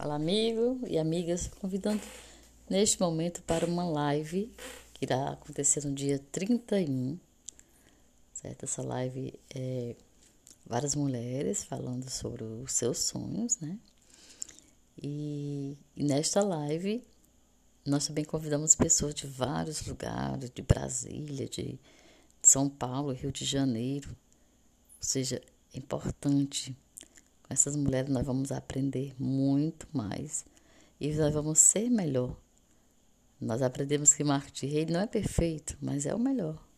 Fala, amigo e amigas, convidando neste momento para uma live que irá acontecer no dia 31, certo? Essa live é várias mulheres falando sobre os seus sonhos, né? E, e nesta live nós também convidamos pessoas de vários lugares, de Brasília, de São Paulo, Rio de Janeiro. Ou seja, é importante essas mulheres nós vamos aprender muito mais e nós vamos ser melhor. Nós aprendemos que marketing rei não é perfeito, mas é o melhor.